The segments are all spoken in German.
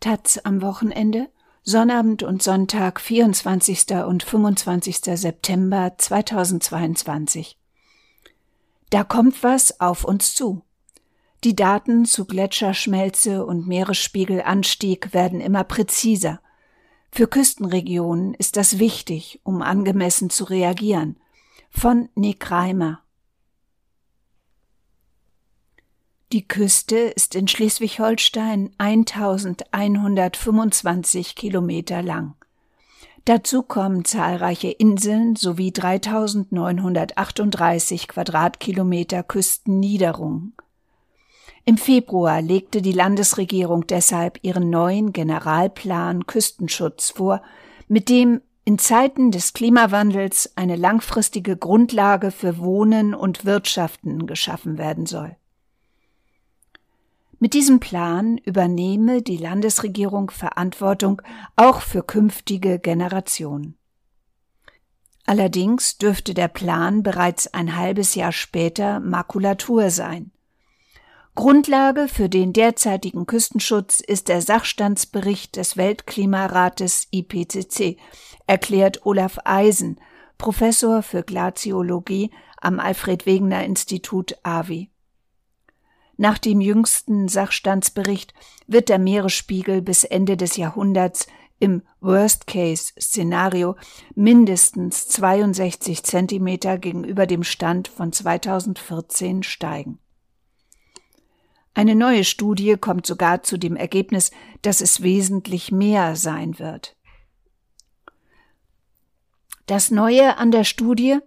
Taz am Wochenende, Sonnabend und Sonntag, 24. und 25. September 2022. Da kommt was auf uns zu. Die Daten zu Gletscherschmelze und Meeresspiegelanstieg werden immer präziser. Für Küstenregionen ist das wichtig, um angemessen zu reagieren. Von Nick Reimer. Die Küste ist in Schleswig-Holstein 1125 Kilometer lang. Dazu kommen zahlreiche Inseln sowie 3938 Quadratkilometer Küstenniederung. Im Februar legte die Landesregierung deshalb ihren neuen Generalplan Küstenschutz vor, mit dem in Zeiten des Klimawandels eine langfristige Grundlage für Wohnen und Wirtschaften geschaffen werden soll. Mit diesem Plan übernehme die Landesregierung Verantwortung auch für künftige Generationen. Allerdings dürfte der Plan bereits ein halbes Jahr später Makulatur sein. Grundlage für den derzeitigen Küstenschutz ist der Sachstandsbericht des Weltklimarates IPCC, erklärt Olaf Eisen, Professor für Glaziologie am Alfred Wegener Institut AVI. Nach dem jüngsten Sachstandsbericht wird der Meeresspiegel bis Ende des Jahrhunderts im Worst-Case-Szenario mindestens 62 Zentimeter gegenüber dem Stand von 2014 steigen. Eine neue Studie kommt sogar zu dem Ergebnis, dass es wesentlich mehr sein wird. Das Neue an der Studie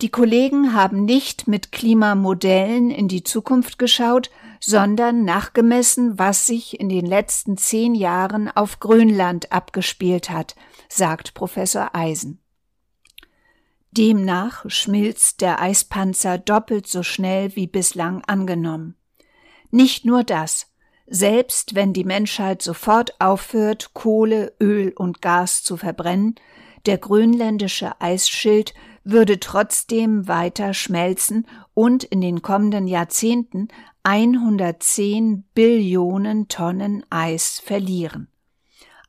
die Kollegen haben nicht mit Klimamodellen in die Zukunft geschaut, sondern nachgemessen, was sich in den letzten zehn Jahren auf Grönland abgespielt hat, sagt Professor Eisen. Demnach schmilzt der Eispanzer doppelt so schnell wie bislang angenommen. Nicht nur das, selbst wenn die Menschheit sofort aufhört, Kohle, Öl und Gas zu verbrennen, der grönländische Eisschild würde trotzdem weiter schmelzen und in den kommenden Jahrzehnten 110 Billionen Tonnen Eis verlieren.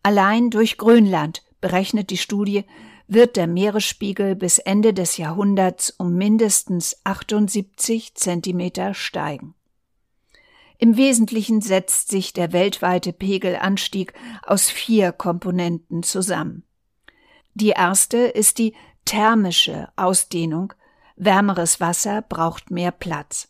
Allein durch Grönland, berechnet die Studie, wird der Meeresspiegel bis Ende des Jahrhunderts um mindestens 78 Zentimeter steigen. Im Wesentlichen setzt sich der weltweite Pegelanstieg aus vier Komponenten zusammen. Die erste ist die thermische Ausdehnung, wärmeres Wasser braucht mehr Platz.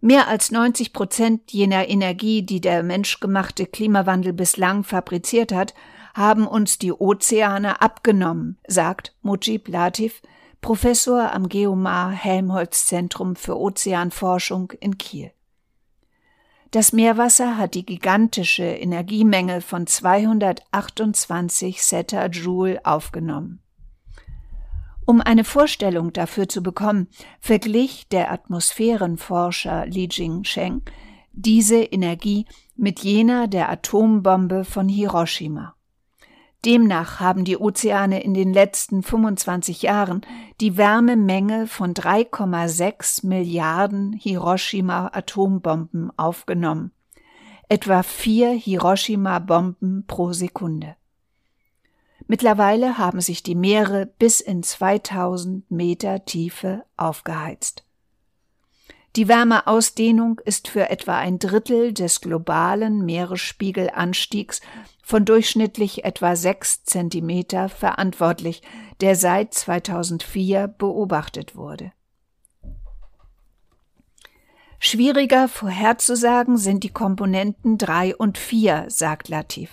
Mehr als 90 Prozent jener Energie, die der menschgemachte Klimawandel bislang fabriziert hat, haben uns die Ozeane abgenommen, sagt Mujib Latif, Professor am Geomar Helmholtz Zentrum für Ozeanforschung in Kiel. Das Meerwasser hat die gigantische Energiemenge von 228 Zeta-Joule aufgenommen. Um eine Vorstellung dafür zu bekommen, verglich der Atmosphärenforscher Li Jingsheng diese Energie mit jener der Atombombe von Hiroshima. Demnach haben die Ozeane in den letzten 25 Jahren die Wärmemenge von 3,6 Milliarden Hiroshima-Atombomben aufgenommen, etwa vier Hiroshima-Bomben pro Sekunde. Mittlerweile haben sich die Meere bis in 2000 Meter Tiefe aufgeheizt. Die Wärmeausdehnung ist für etwa ein Drittel des globalen Meeresspiegelanstiegs von durchschnittlich etwa sechs Zentimeter verantwortlich, der seit 2004 beobachtet wurde. Schwieriger vorherzusagen sind die Komponenten drei und vier, sagt Latif.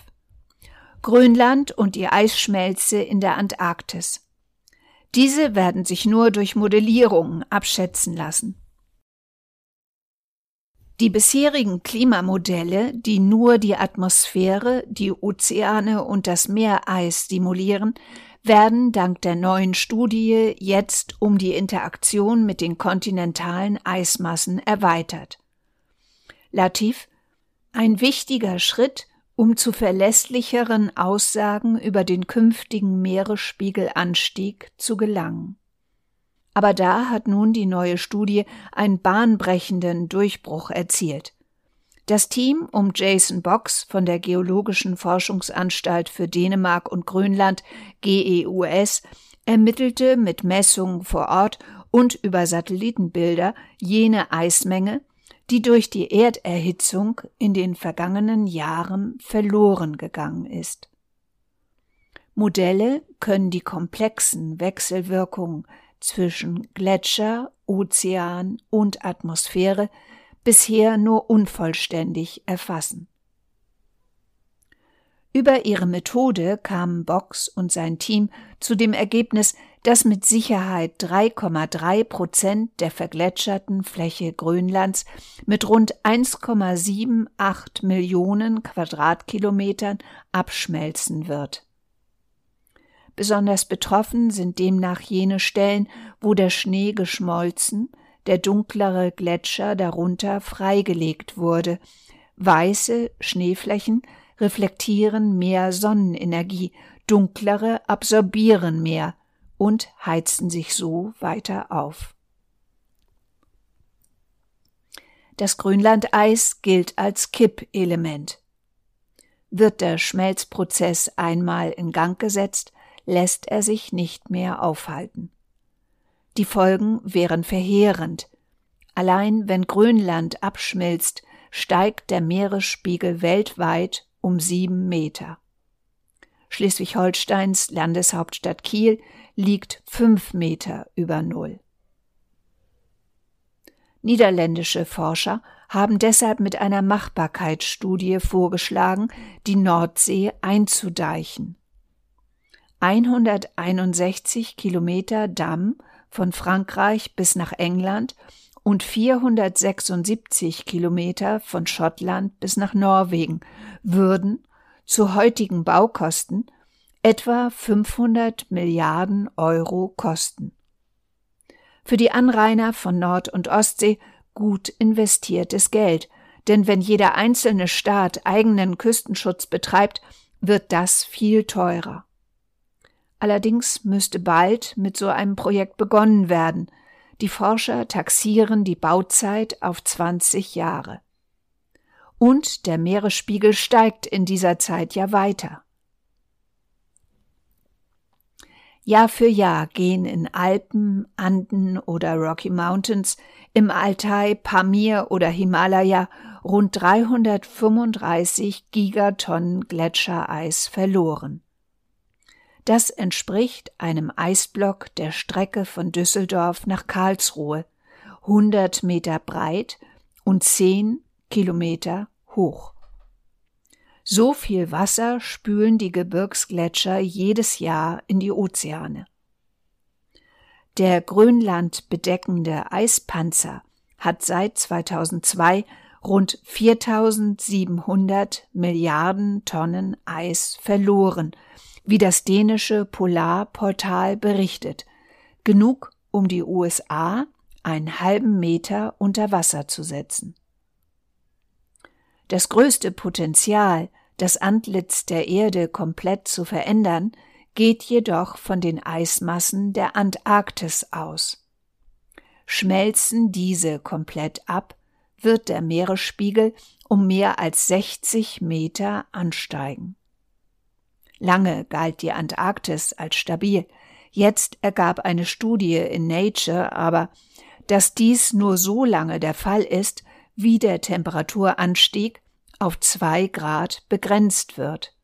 Grönland und die Eisschmelze in der Antarktis. Diese werden sich nur durch Modellierung abschätzen lassen. Die bisherigen Klimamodelle, die nur die Atmosphäre, die Ozeane und das Meereis simulieren, werden dank der neuen Studie jetzt um die Interaktion mit den kontinentalen Eismassen erweitert. Latif, ein wichtiger Schritt, um zu verlässlicheren Aussagen über den künftigen Meeresspiegelanstieg zu gelangen. Aber da hat nun die neue Studie einen bahnbrechenden Durchbruch erzielt. Das Team um Jason Box von der Geologischen Forschungsanstalt für Dänemark und Grönland GEUS ermittelte mit Messungen vor Ort und über Satellitenbilder jene Eismenge, die durch die Erderhitzung in den vergangenen Jahren verloren gegangen ist. Modelle können die komplexen Wechselwirkungen zwischen Gletscher, Ozean und Atmosphäre bisher nur unvollständig erfassen. Über ihre Methode kamen Box und sein Team zu dem Ergebnis, dass mit Sicherheit 3,3 Prozent der vergletscherten Fläche Grönlands mit rund 1,78 Millionen Quadratkilometern abschmelzen wird. Besonders betroffen sind demnach jene Stellen, wo der Schnee geschmolzen, der dunklere Gletscher darunter freigelegt wurde. Weiße Schneeflächen reflektieren mehr Sonnenenergie, dunklere absorbieren mehr und heizen sich so weiter auf. Das Grönlandeis gilt als Kippelement. Wird der Schmelzprozess einmal in Gang gesetzt, lässt er sich nicht mehr aufhalten. Die Folgen wären verheerend. Allein wenn Grönland abschmilzt, steigt der Meeresspiegel weltweit um sieben Meter. Schleswig-Holsteins Landeshauptstadt Kiel liegt fünf Meter über Null. Niederländische Forscher haben deshalb mit einer Machbarkeitsstudie vorgeschlagen, die Nordsee einzudeichen. 161 Kilometer Damm von Frankreich bis nach England und 476 Kilometer von Schottland bis nach Norwegen würden zu heutigen Baukosten etwa 500 Milliarden Euro kosten. Für die Anrainer von Nord- und Ostsee gut investiertes Geld, denn wenn jeder einzelne Staat eigenen Küstenschutz betreibt, wird das viel teurer. Allerdings müsste bald mit so einem Projekt begonnen werden. Die Forscher taxieren die Bauzeit auf 20 Jahre. Und der Meeresspiegel steigt in dieser Zeit ja weiter. Jahr für Jahr gehen in Alpen, Anden oder Rocky Mountains, im Altai, Pamir oder Himalaya rund 335 Gigatonnen Gletschereis verloren. Das entspricht einem Eisblock der Strecke von Düsseldorf nach Karlsruhe, 100 Meter breit und 10 Kilometer hoch. So viel Wasser spülen die Gebirgsgletscher jedes Jahr in die Ozeane. Der Grönland bedeckende Eispanzer hat seit 2002 rund 4700 Milliarden Tonnen Eis verloren wie das dänische Polarportal berichtet, genug, um die USA einen halben Meter unter Wasser zu setzen. Das größte Potenzial, das Antlitz der Erde komplett zu verändern, geht jedoch von den Eismassen der Antarktis aus. Schmelzen diese komplett ab, wird der Meeresspiegel um mehr als 60 Meter ansteigen. Lange galt die Antarktis als stabil. Jetzt ergab eine Studie in Nature aber, dass dies nur so lange der Fall ist, wie der Temperaturanstieg auf zwei Grad begrenzt wird.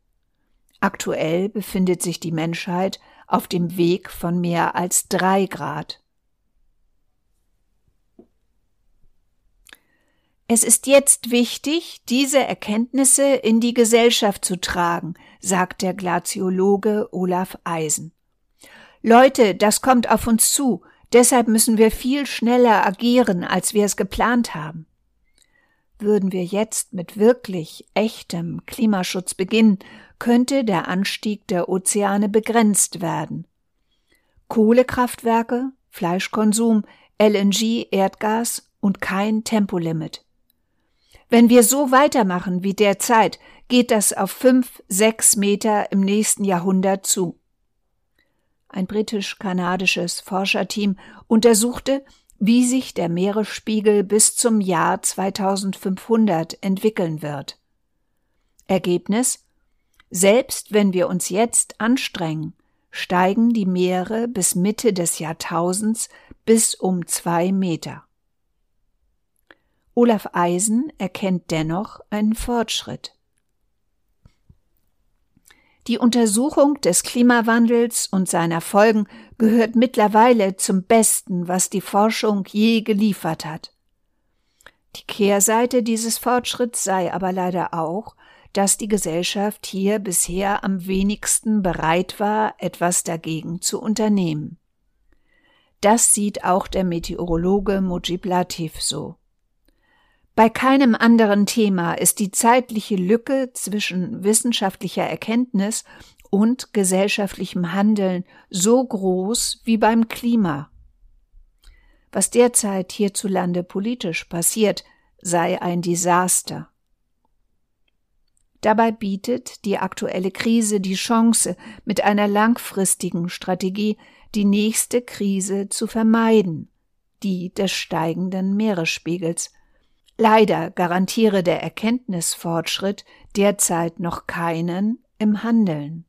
Aktuell befindet sich die Menschheit auf dem Weg von mehr als drei Grad. Es ist jetzt wichtig, diese Erkenntnisse in die Gesellschaft zu tragen, sagt der Glaziologe Olaf Eisen. Leute, das kommt auf uns zu, deshalb müssen wir viel schneller agieren, als wir es geplant haben. Würden wir jetzt mit wirklich echtem Klimaschutz beginnen, könnte der Anstieg der Ozeane begrenzt werden. Kohlekraftwerke, Fleischkonsum, LNG, Erdgas und kein Tempolimit. Wenn wir so weitermachen wie derzeit, geht das auf fünf, sechs Meter im nächsten Jahrhundert zu. Ein britisch-kanadisches Forscherteam untersuchte, wie sich der Meeresspiegel bis zum Jahr 2500 entwickeln wird. Ergebnis Selbst wenn wir uns jetzt anstrengen, steigen die Meere bis Mitte des Jahrtausends bis um zwei Meter. Olaf Eisen erkennt dennoch einen Fortschritt. Die Untersuchung des Klimawandels und seiner Folgen gehört mittlerweile zum Besten, was die Forschung je geliefert hat. Die Kehrseite dieses Fortschritts sei aber leider auch, dass die Gesellschaft hier bisher am wenigsten bereit war, etwas dagegen zu unternehmen. Das sieht auch der Meteorologe Mujib Latif so. Bei keinem anderen Thema ist die zeitliche Lücke zwischen wissenschaftlicher Erkenntnis und gesellschaftlichem Handeln so groß wie beim Klima. Was derzeit hierzulande politisch passiert, sei ein Desaster. Dabei bietet die aktuelle Krise die Chance, mit einer langfristigen Strategie die nächste Krise zu vermeiden, die des steigenden Meeresspiegels, Leider garantiere der Erkenntnisfortschritt derzeit noch keinen im Handeln.